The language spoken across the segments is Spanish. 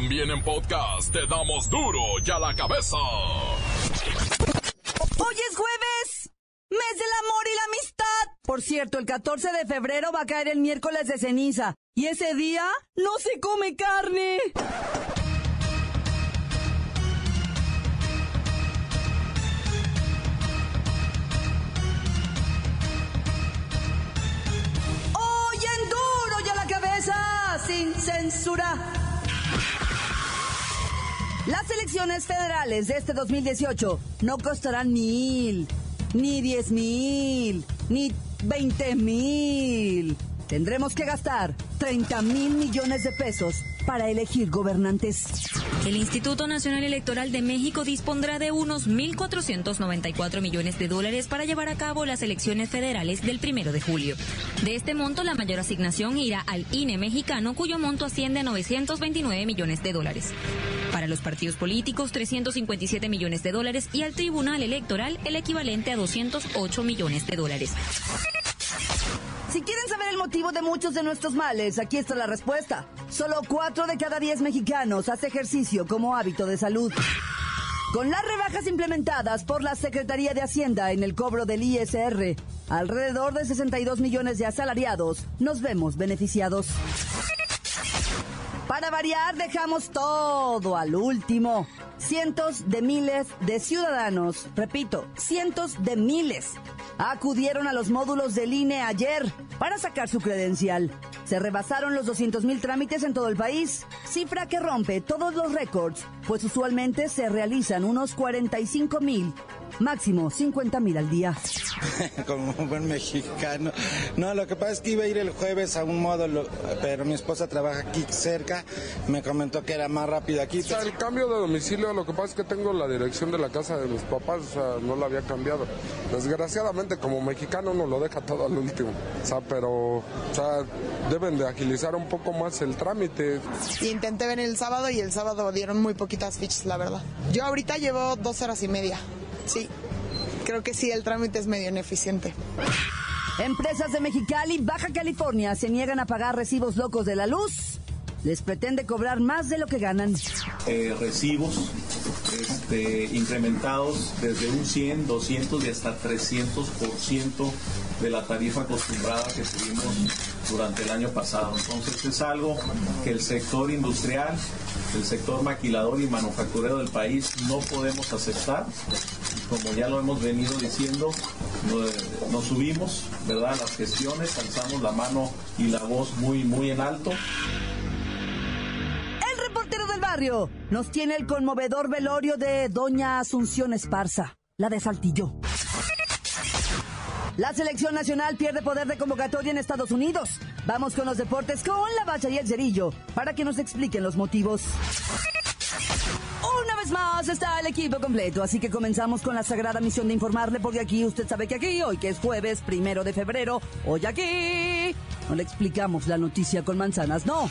También en podcast te damos duro y a la cabeza. Hoy es jueves, mes del amor y la amistad. Por cierto, el 14 de febrero va a caer el miércoles de ceniza. Y ese día no se come carne. Hoy en duro y a la cabeza, sin censura. Las elecciones federales de este 2018 no costarán mil, ni diez mil, ni veinte mil. Tendremos que gastar 30 mil millones de pesos para elegir gobernantes. El Instituto Nacional Electoral de México dispondrá de unos 1.494 millones de dólares para llevar a cabo las elecciones federales del primero de julio. De este monto, la mayor asignación irá al INE mexicano, cuyo monto asciende a 929 millones de dólares. Para los partidos políticos, 357 millones de dólares y al Tribunal Electoral el equivalente a 208 millones de dólares. Si quieren saber el motivo de muchos de nuestros males, aquí está la respuesta. Solo 4 de cada 10 mexicanos hace ejercicio como hábito de salud. Con las rebajas implementadas por la Secretaría de Hacienda en el cobro del ISR, alrededor de 62 millones de asalariados nos vemos beneficiados. Para variar, dejamos todo al último. Cientos de miles de ciudadanos, repito, cientos de miles, acudieron a los módulos del INE ayer para sacar su credencial. Se rebasaron los 200 mil trámites en todo el país, cifra que rompe todos los récords, pues usualmente se realizan unos 45 mil, máximo 50 mil al día. Como un buen mexicano. No, lo que pasa es que iba a ir el jueves a un módulo, pero mi esposa trabaja aquí cerca, me comentó que era más rápido aquí. O sea, el cambio de domicilio, lo que pasa es que tengo la dirección de la casa de mis papás, o sea, no la había cambiado. Desgraciadamente, como mexicano, uno lo deja todo al último. O sea, pero, o sea, deben de agilizar un poco más el trámite. Intenté venir el sábado y el sábado dieron muy poquitas fichas, la verdad. Yo ahorita llevo dos horas y media. Sí, creo que sí, el trámite es medio ineficiente. Empresas de Mexicali Baja California se niegan a pagar recibos locos de la luz. Les pretende cobrar más de lo que ganan. Eh, recibos este, incrementados desde un 100, 200 y hasta 300% de la tarifa acostumbrada que tuvimos durante el año pasado. Entonces es algo que el sector industrial, el sector maquilador y manufacturero del país no podemos aceptar. Como ya lo hemos venido diciendo, nos, subimos, ¿verdad? Las gestiones, alzamos la mano y la voz muy, muy en alto. Nos tiene el conmovedor velorio de Doña Asunción Esparza, la de Saltillo. La selección nacional pierde poder de convocatoria en Estados Unidos. Vamos con los deportes con la bacha y el cerillo para que nos expliquen los motivos. Una vez más está el equipo completo, así que comenzamos con la sagrada misión de informarle, porque aquí usted sabe que aquí, hoy que es jueves primero de febrero, hoy aquí, no le explicamos la noticia con manzanas, no.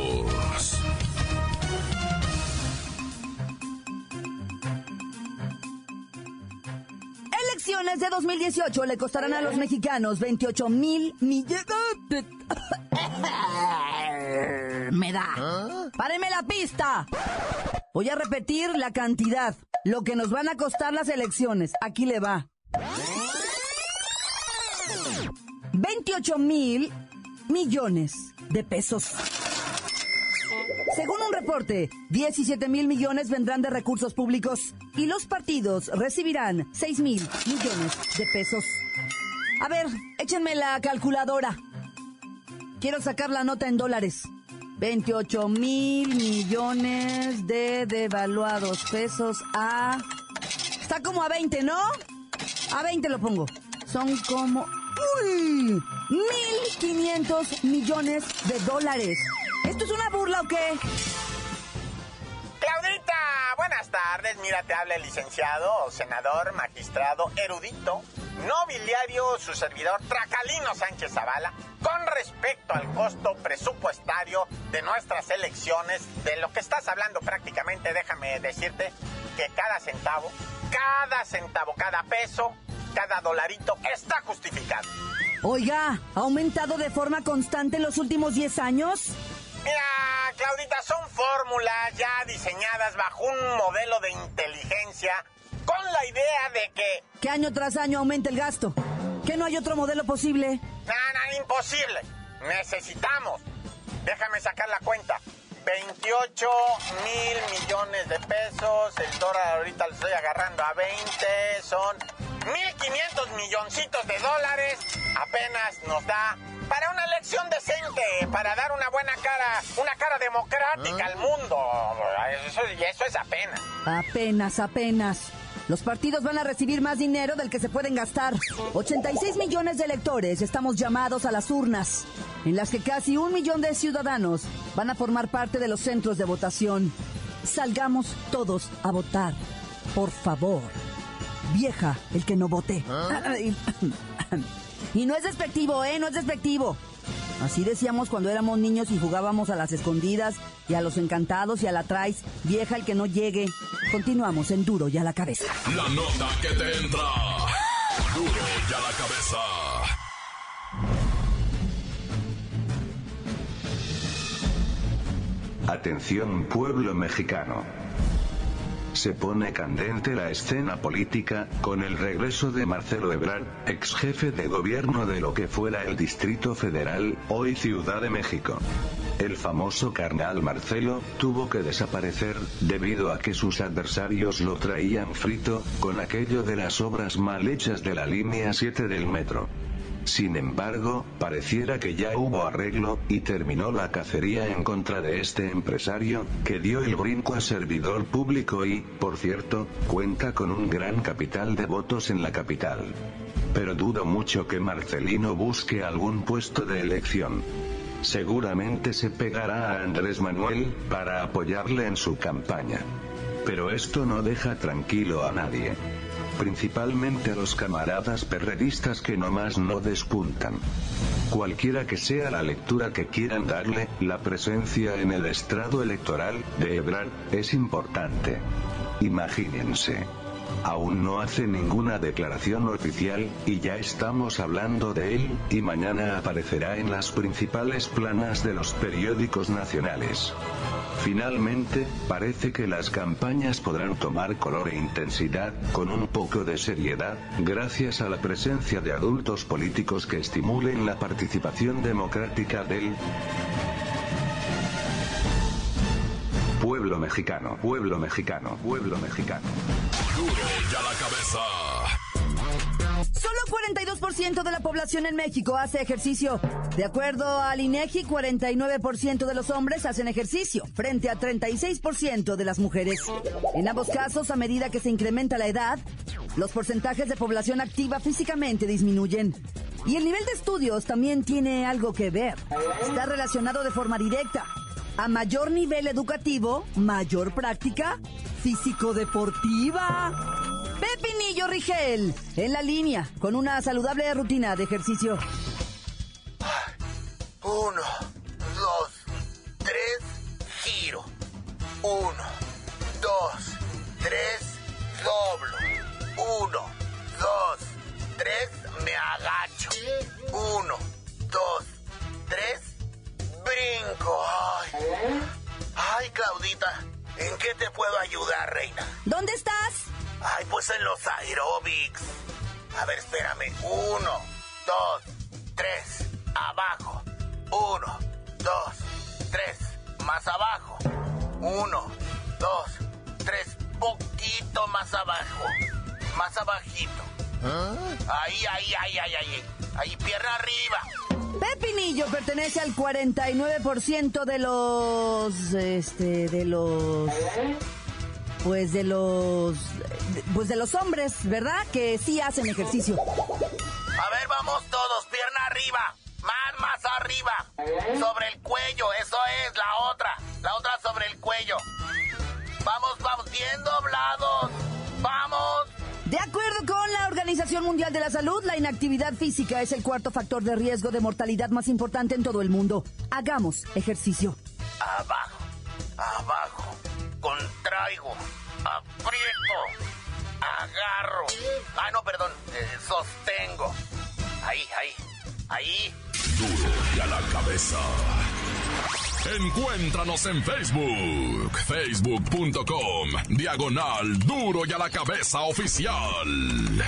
Elecciones de 2018 le costarán a los mexicanos 28 mil millones. Me da. Páreme la pista. Voy a repetir la cantidad. Lo que nos van a costar las elecciones. Aquí le va. 28 mil millones de pesos. Según un reporte, 17 mil millones vendrán de recursos públicos y los partidos recibirán 6 mil millones de pesos. A ver, échenme la calculadora. Quiero sacar la nota en dólares. 28 mil millones de devaluados pesos a... Está como a 20, ¿no? A 20 lo pongo. Son como... ¡Uy! 1.500 millones de dólares. ¿Esto es una burla o qué? Claudita, buenas tardes. Mira, te habla el licenciado, senador, magistrado, erudito, nobiliario, su servidor Tracalino Sánchez Zavala, con respecto al costo presupuestario de nuestras elecciones, de lo que estás hablando prácticamente, déjame decirte que cada centavo, cada centavo, cada peso, cada dolarito está justificado. Oiga, ¿ha aumentado de forma constante en los últimos 10 años? Mira, Claudita, son fórmulas ya diseñadas bajo un modelo de inteligencia con la idea de que... Que año tras año aumenta el gasto. ¿Que no hay otro modelo posible? Nada, imposible. Necesitamos. Déjame sacar la cuenta. 28 mil millones de pesos. El dólar ahorita lo estoy agarrando a 20. Son 1.500 milloncitos de dólares. Apenas nos da para una elección decente, para dar una buena cara, una cara democrática al mundo. Eso, y eso es apenas. Apenas, apenas. Los partidos van a recibir más dinero del que se pueden gastar. 86 millones de electores estamos llamados a las urnas, en las que casi un millón de ciudadanos van a formar parte de los centros de votación. Salgamos todos a votar. Por favor. Vieja, el que no vote. Y no es despectivo, ¿eh? No es despectivo. Así decíamos cuando éramos niños y jugábamos a las escondidas y a los encantados y a la traes. Vieja el que no llegue. Continuamos en Duro y a la cabeza. La nota que te entra. Duro y a la cabeza. Atención pueblo mexicano. Se pone candente la escena política, con el regreso de Marcelo Ebrard, ex jefe de gobierno de lo que fuera el Distrito Federal, hoy Ciudad de México. El famoso carnal Marcelo, tuvo que desaparecer, debido a que sus adversarios lo traían frito, con aquello de las obras mal hechas de la línea 7 del metro. Sin embargo, pareciera que ya hubo arreglo, y terminó la cacería en contra de este empresario, que dio el brinco a servidor público y, por cierto, cuenta con un gran capital de votos en la capital. Pero dudo mucho que Marcelino busque algún puesto de elección. Seguramente se pegará a Andrés Manuel, para apoyarle en su campaña. Pero esto no deja tranquilo a nadie principalmente a los camaradas perredistas que nomás no despuntan. Cualquiera que sea la lectura que quieran darle, la presencia en el estrado electoral de Ebrard es importante. Imagínense. Aún no hace ninguna declaración oficial, y ya estamos hablando de él, y mañana aparecerá en las principales planas de los periódicos nacionales. Finalmente, parece que las campañas podrán tomar color e intensidad, con un poco de seriedad, gracias a la presencia de adultos políticos que estimulen la participación democrática del pueblo mexicano, pueblo mexicano, pueblo mexicano. Duro y la cabeza. Solo 42% de la población en México hace ejercicio. De acuerdo al INEGI, 49% de los hombres hacen ejercicio, frente a 36% de las mujeres. En ambos casos, a medida que se incrementa la edad, los porcentajes de población activa físicamente disminuyen. Y el nivel de estudios también tiene algo que ver. Está relacionado de forma directa. A mayor nivel educativo, mayor práctica físico-deportiva. Pepinillo Rigel, en la línea, con una saludable rutina de ejercicio. Uno, dos, tres, giro. Uno, dos, tres, doblo. Uno, dos, qué te puedo ayudar, reina? ¿Dónde estás? Ay, pues en los aerobics. A ver, espérame. Uno, dos, tres, abajo. Uno, dos, tres, más abajo. Uno, dos, tres, poquito más abajo. Más abajito. Ahí, ahí, ahí, ahí, ahí. Ahí, pierna arriba. Pepinillo pertenece al 49% de los... Este, de los... Pues de los... Pues de los hombres, ¿verdad? Que sí hacen ejercicio. A ver, vamos todos, pierna arriba. Más, más arriba. Sobre el cuello, eso es, la otra. La otra sobre el cuello. Vamos, vamos, bien doblado resultados. ¡Vamos! De acuerdo con la Organización Mundial de la Salud, la inactividad física es el cuarto factor de riesgo de mortalidad más importante en todo el mundo. Hagamos ejercicio. Abajo, abajo, contraigo, aprieto, agarro. Ah, no, perdón, eh, sostengo. Ahí, ahí, ahí. Duro y a la cabeza. Encuéntranos en Facebook, facebook.com, diagonal duro y a la cabeza oficial.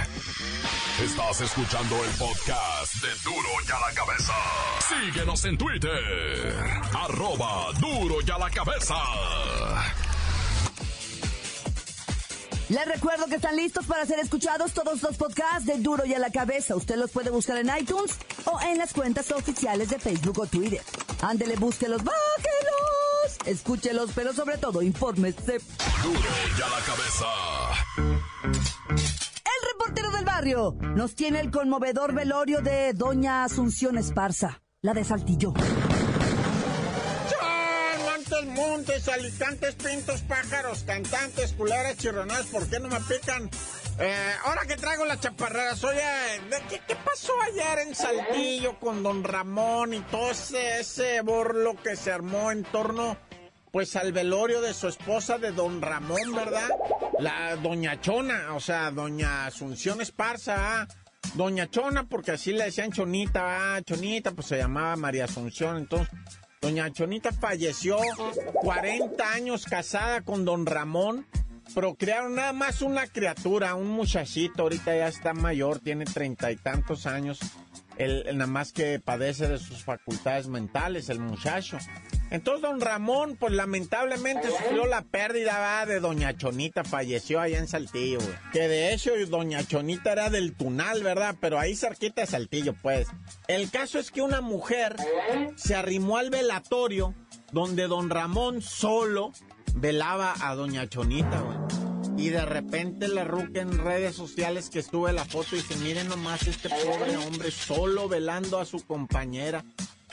Estás escuchando el podcast de Duro y a la cabeza. Síguenos en Twitter, arroba duro y a la cabeza. Les recuerdo que están listos para ser escuchados todos los podcasts de Duro y a la cabeza. Usted los puede buscar en iTunes o en las cuentas oficiales de Facebook o Twitter. Ándele, búsquelos, bájelos, escúchelos, pero sobre todo, infórmese. Duro y a la cabeza. El reportero del barrio nos tiene el conmovedor velorio de Doña Asunción Esparza, la de Saltillo. Montes, montes, alicantes, pintos, pájaros, cantantes, culeras, chirronadas, ¿por qué no me pican? Eh, ahora que traigo las chaparreras, oye, ¿de qué, qué pasó ayer en Saltillo con don Ramón y todo ese, ese borlo que se armó en torno, pues, al velorio de su esposa de don Ramón, ¿verdad? La doña Chona, o sea, doña Asunción Esparza, ¿ah? Doña Chona, porque así le decían Chonita, ah, Chonita, pues se llamaba María Asunción, entonces... Doña Chonita falleció 40 años casada con don Ramón. Procrearon nada más una criatura, un muchachito. Ahorita ya está mayor, tiene treinta y tantos años. Él, nada más que padece de sus facultades mentales, el muchacho. Entonces don Ramón, pues lamentablemente sufrió la pérdida de doña Chonita, falleció allá en Saltillo, güey. Que de hecho doña Chonita era del Tunal, ¿verdad? Pero ahí cerquita de Saltillo, pues. El caso es que una mujer se arrimó al velatorio donde don Ramón solo velaba a doña Chonita, güey. Y de repente le ruque en redes sociales que estuve la foto y dice, miren nomás este pobre hombre solo velando a su compañera.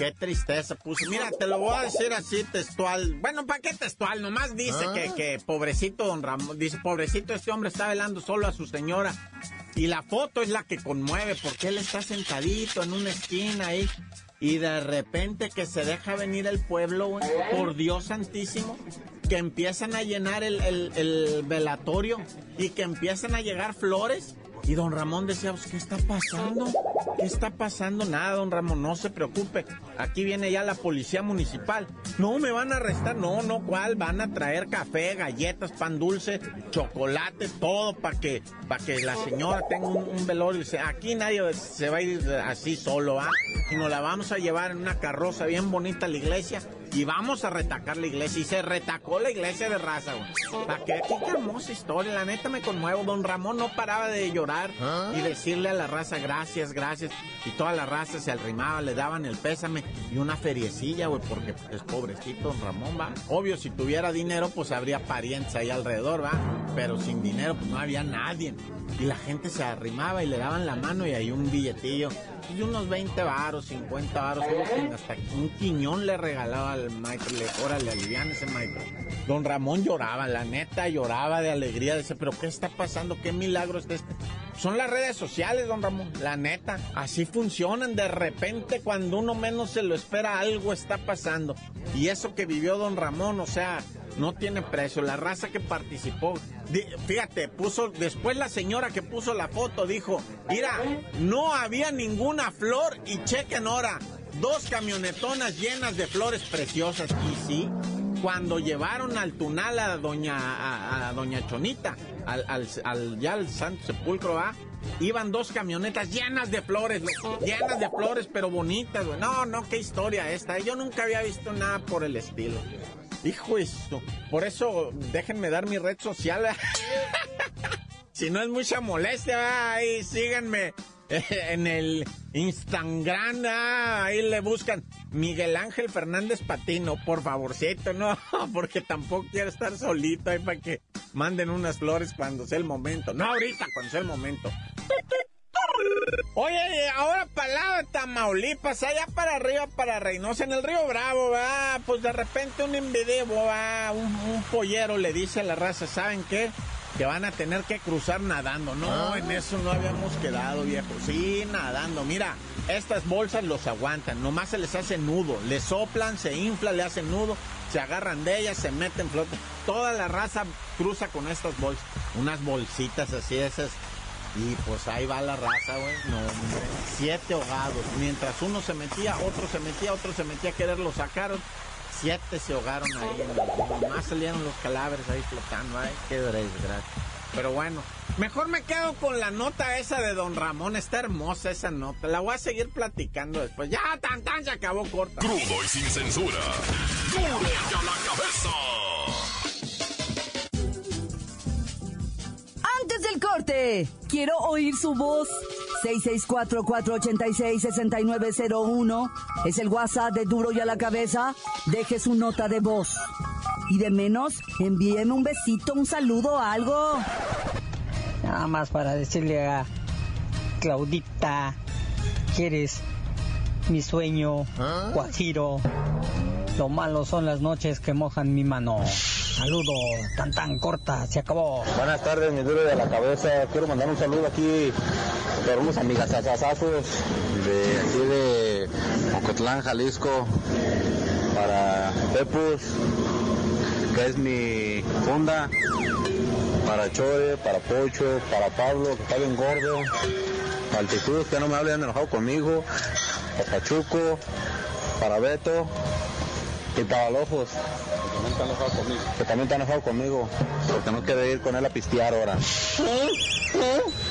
Qué tristeza puso. Mira, te lo voy a decir así textual. Bueno, ¿para qué textual? Nomás dice que, que pobrecito don Ramón, dice, pobrecito este hombre está velando solo a su señora. Y la foto es la que conmueve porque él está sentadito en una esquina ahí. Y de repente que se deja venir el pueblo, por Dios santísimo, que empiezan a llenar el, el- el velatorio y que empiezan a llegar flores. Y don Ramón decía, pues, ¿qué está pasando? ¿Qué está pasando? Nada, don Ramón, no se preocupe. Aquí viene ya la policía municipal. No, me van a arrestar. No, no, ¿cuál? Van a traer café, galletas, pan dulce, chocolate, todo para que, para que la señora tenga un, un velorio. Aquí nadie se va a ir así solo, ¿ah? Y nos la vamos a llevar en una carroza bien bonita a la iglesia y vamos a retacar la iglesia. Y se retacó la iglesia de raza, güey. ¿Para qué? Hermosa historia. La neta me conmuevo. Don Ramón no paraba de llorar y decirle a la raza gracias, gracias. Y toda la raza se arrimaba, le daban el pésame y una feriecilla, güey, porque es pobrecito don Ramón, va. Obvio, si tuviera dinero, pues habría parientes ahí alrededor, va. Pero sin dinero, pues no había nadie. Y la gente se arrimaba y le daban la mano y ahí un billetillo. Y unos 20 varos, 50 varos, hasta un quiñón le regalaba al maestro. Le, órale, alivian ese maestro. Don Ramón lloraba, la neta lloraba de alegría. Dice, pero ¿qué está pasando? ¿Qué milagro es este? Son las redes sociales, don Ramón, la neta. Así funcionan. De repente, cuando uno menos se lo espera, algo está pasando. Y eso que vivió don Ramón, o sea, no tiene precio. La raza que participó, fíjate, puso, después la señora que puso la foto dijo, mira, no había ninguna flor y chequen ahora, dos camionetonas llenas de flores preciosas. Y sí, cuando llevaron al tunal a doña, a, doña Chonita, al, ya al Santo Sepulcro, ¿va? Iban dos camionetas llenas de flores, llenas de flores, pero bonitas. No, no, qué historia esta. Yo nunca había visto nada por el estilo. Hijo eso. Por eso, déjenme dar mi red social. si no es mucha molestia, ahí síganme en el Instagram. ¿verdad? Ahí le buscan Miguel Ángel Fernández Patino, por favorcito, no, porque tampoco quiero estar solito ahí para que manden unas flores cuando sea el momento. No ahorita, cuando sea el momento. Oye, ahora para lado Tamaulipas, allá para arriba, para Reynosa, en el río Bravo, va, pues de repente un envideo, va, un, un pollero le dice a la raza, ¿saben qué? que van a tener que cruzar nadando. No, en eso no habíamos quedado, viejo. Sí, nadando. Mira, estas bolsas los aguantan, nomás se les hace nudo, le soplan, se infla, le hacen nudo, se agarran de ellas, se meten flota. Toda la raza cruza con estas bolsas, unas bolsitas así esas. Y pues ahí va la raza, güey. No, hombre. Siete ahogados. Mientras uno se metía, otro se metía, otro se metía a quererlo sacar. Siete se ahogaron ahí. Nomás salieron los cadáveres ahí flotando. Ay, qué desgracia. Pero bueno, mejor me quedo con la nota esa de Don Ramón. Está hermosa esa nota. La voy a seguir platicando después. Ya, tan, tan, se acabó corta. Crudo y sin censura. ¡Duro y a la cabeza! Quiero oír su voz. 664-486-6901 es el WhatsApp de Duro y a la cabeza. Deje su nota de voz. Y de menos, envíeme un besito, un saludo, algo. Nada más para decirle a Claudita que eres mi sueño, Guajiro. Lo malo son las noches que mojan mi mano. Saludo, tan tan corta, se acabó. Buenas tardes, mi duro de la cabeza. Quiero mandar un saludo aquí por unos amigas asazazos de aquí de Ocotlán, Jalisco, para Pepus, que es mi funda, para Chore, para Pocho, para Pablo, que está bien gordo, para Altitud, que no me hablen enojado conmigo, para Pachuco, para Beto y para Lojos. También está enojado conmigo. Que también está enojado conmigo. Porque no quiere ir con él a pistear ahora.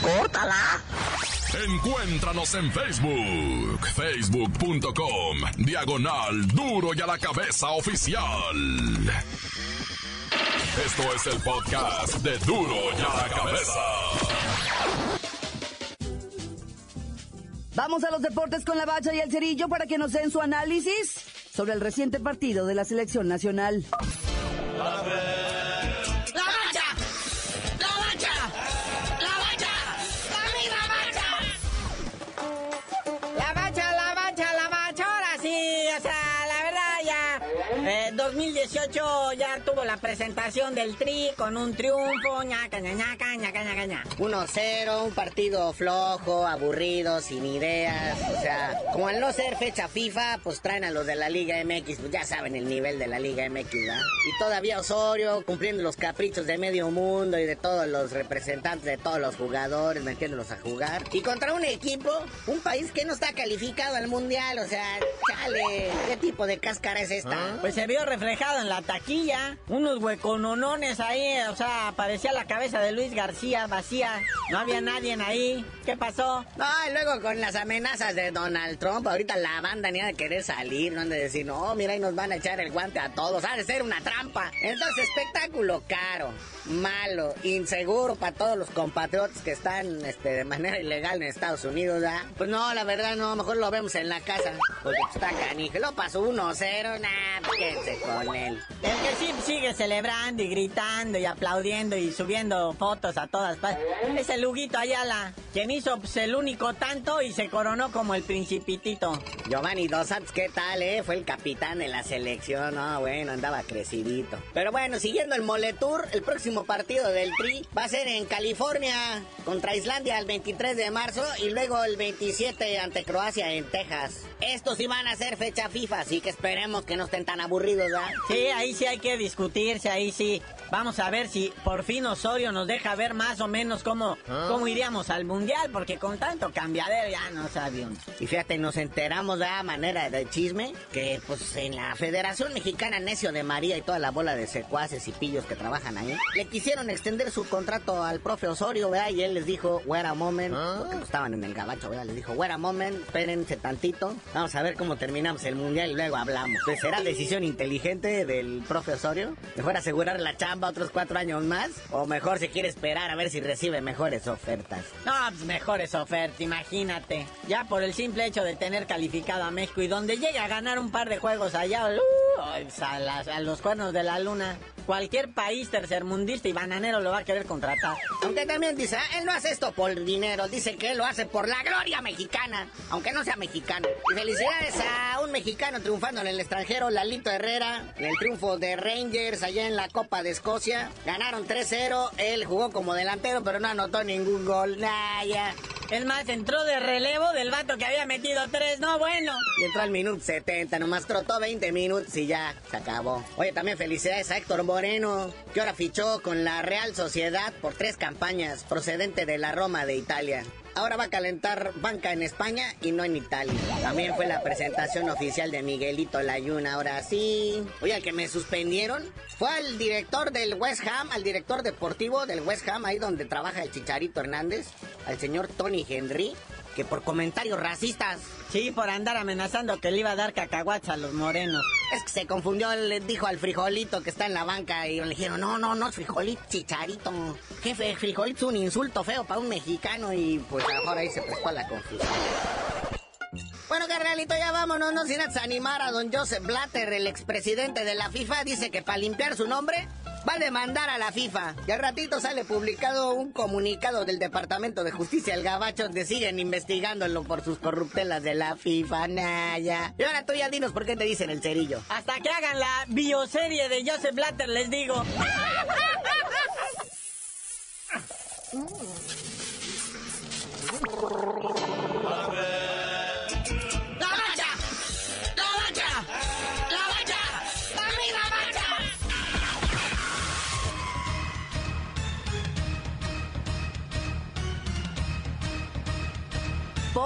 ¡Córtala! Encuéntranos en Facebook, facebook.com, diagonal duro y a la cabeza oficial. Esto es el podcast de duro y a la cabeza. Vamos a los deportes con la bacha y el cerillo para que nos den su análisis sobre el reciente partido de la selección nacional. 2018 ya tuvo la presentación del Tri con un triunfo, ñaca, ñaca, ñaca, ñaca, ña. 1-0, un partido flojo, aburrido, sin ideas, o sea, como al no ser fecha FIFA, pues traen a los de la Liga MX, pues ya saben el nivel de la Liga MX, ¿verdad? Y todavía Osorio cumpliendo los caprichos de medio mundo y de todos los representantes de todos los jugadores, metiéndolos a jugar. Y contra un equipo, un país que no está calificado al mundial, o sea, chale, ¿qué tipo de cáscara es esta? Pues se vio reflejado en la taquilla, unos huecononones ahí, o sea, parecía la cabeza de Luis García vacía, no había nadie ahí, ¿qué pasó? No, y luego con las amenazas de Donald Trump, ahorita la banda ni ha de querer salir, no han de decir, no, mira, ahí nos van a echar el guante a todos, ha de ser una trampa. Entonces, espectáculo caro, malo, inseguro para todos los compatriotas que están este, de manera ilegal en Estados Unidos, ¿verdad? Pues no, la verdad no, mejor lo vemos en la casa, porque está canijo. Lo pasó 1-0, nah, pues, quédense con él. El que sí sigue celebrando y gritando y aplaudiendo y subiendo fotos a todas partes es el Huguito Ayala, quien hizo pues, el único tanto y se coronó como el principitito. Giovanni Dos Santos, ¿qué tal, eh? Fue el capitán de la selección, no, bueno, andaba crecidito. Pero bueno, siguiendo el Moletour, el próximo partido del Tri va a ser en California contra Islandia el 23 de marzo y luego el 27 ante Croacia en Texas. Estos sí van a ser fecha FIFA, así que esperemos que no estén tan aburridos, ¿verdad? Sí, ahí sí hay que discutirse, ahí sí. Vamos a ver si por fin Osorio nos deja ver más o menos cómo, cómo iríamos al Mundial, porque con tanto cambiadero ya no sabíamos. Y fíjate, nos enteramos de la manera de chisme que pues en la Federación Mexicana Necio de María y toda la bola de secuaces y pillos que trabajan ahí, le quisieron extender su contrato al profe Osorio, ¿verdad? Y él les dijo, wait a moment, porque no estaban en el gabacho, ¿verdad? Les dijo, wait a moment, espérense tantito, vamos a ver cómo terminamos el Mundial y luego hablamos. Pues será decisión inteligente del profe Osorio, mejor asegurar la chamba otros cuatro años más, o mejor se quiere esperar a ver si recibe mejores ofertas. No, pues mejores ofertas, imagínate. Ya por el simple hecho de tener calificado a México y donde llega a ganar un par de juegos allá, uh, a los cuernos de la luna. Cualquier país tercermundista y bananero lo va a querer contratar. Aunque también dice, ah, él no hace esto por dinero, dice que él lo hace por la gloria mexicana, aunque no sea mexicano. Y felicidades a un mexicano triunfando en el extranjero, Lalito Herrera, en el triunfo de Rangers allá en la Copa de Escocia. Ganaron 3-0, él jugó como delantero, pero no anotó ningún gol. Nah, ya. Es más, entró de relevo del vato que había metido tres, no bueno. Y entró al minuto 70, nomás trotó 20 minutos y ya, se acabó. Oye, también felicidades a Héctor Moreno, que ahora fichó con la Real Sociedad por tres campañas, procedente de la Roma de Italia. Ahora va a calentar banca en España y no en Italia. También fue la presentación oficial de Miguelito Layuna, ahora sí. Oye, al que me suspendieron fue al director del West Ham, al director deportivo del West Ham, ahí donde trabaja el Chicharito Hernández, al señor Tony Henry, que por comentarios racistas. Sí, por andar amenazando que le iba a dar cacahuates a los morenos. Es que se confundió, le dijo al frijolito que está en la banca y le dijeron, no, no, no, frijolito, chicharito. Jefe, frijolito es un insulto feo para un mexicano y pues ahora ahí se prestó a la confusión. Bueno, carnalito, ya vámonos, no sin animar a don Joseph Blatter, el expresidente de la FIFA, dice que para limpiar su nombre va a demandar a la FIFA. Y al ratito sale publicado un comunicado del Departamento de Justicia del Gabacho donde siguen investigándolo por sus corruptelas de la FIFA, Naya. Y ahora tú ya dinos por qué te dicen el cerillo. Hasta que hagan la bioserie de Joseph Blatter, les digo.